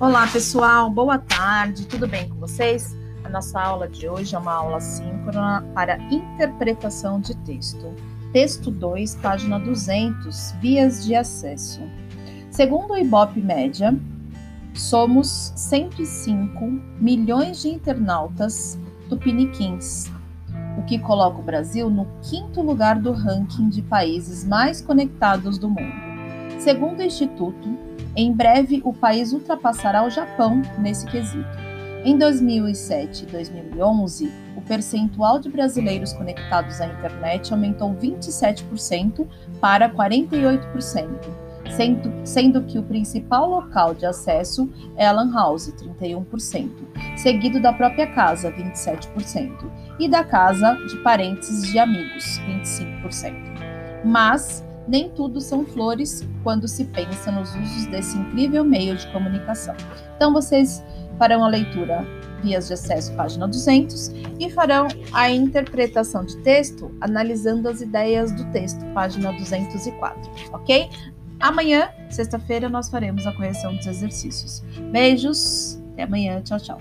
Olá, pessoal, boa tarde, tudo bem com vocês? A nossa aula de hoje é uma aula síncrona para interpretação de texto. Texto 2, página 200, vias de acesso. Segundo o Ibope Média, somos 105 milhões de internautas tupiniquins, o que coloca o Brasil no quinto lugar do ranking de países mais conectados do mundo. Segundo o Instituto, em breve o país ultrapassará o Japão nesse quesito. Em 2007 e 2011, o percentual de brasileiros conectados à internet aumentou 27% para 48%, sendo, sendo que o principal local de acesso é a Lan House, 31%, seguido da própria casa, 27%, e da casa de parentes de amigos, 25%. Mas nem tudo são flores quando se pensa nos usos desse incrível meio de comunicação. Então, vocês farão a leitura vias de acesso, página 200, e farão a interpretação de texto analisando as ideias do texto, página 204, ok? Amanhã, sexta-feira, nós faremos a correção dos exercícios. Beijos, até amanhã, tchau, tchau.